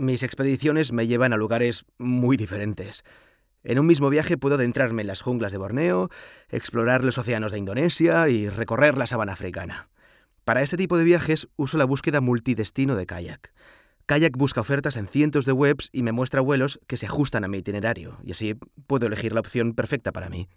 Mis expediciones me llevan a lugares muy diferentes. En un mismo viaje puedo adentrarme en las junglas de Borneo, explorar los océanos de Indonesia y recorrer la sabana africana. Para este tipo de viajes uso la búsqueda multidestino de Kayak. Kayak busca ofertas en cientos de webs y me muestra vuelos que se ajustan a mi itinerario, y así puedo elegir la opción perfecta para mí.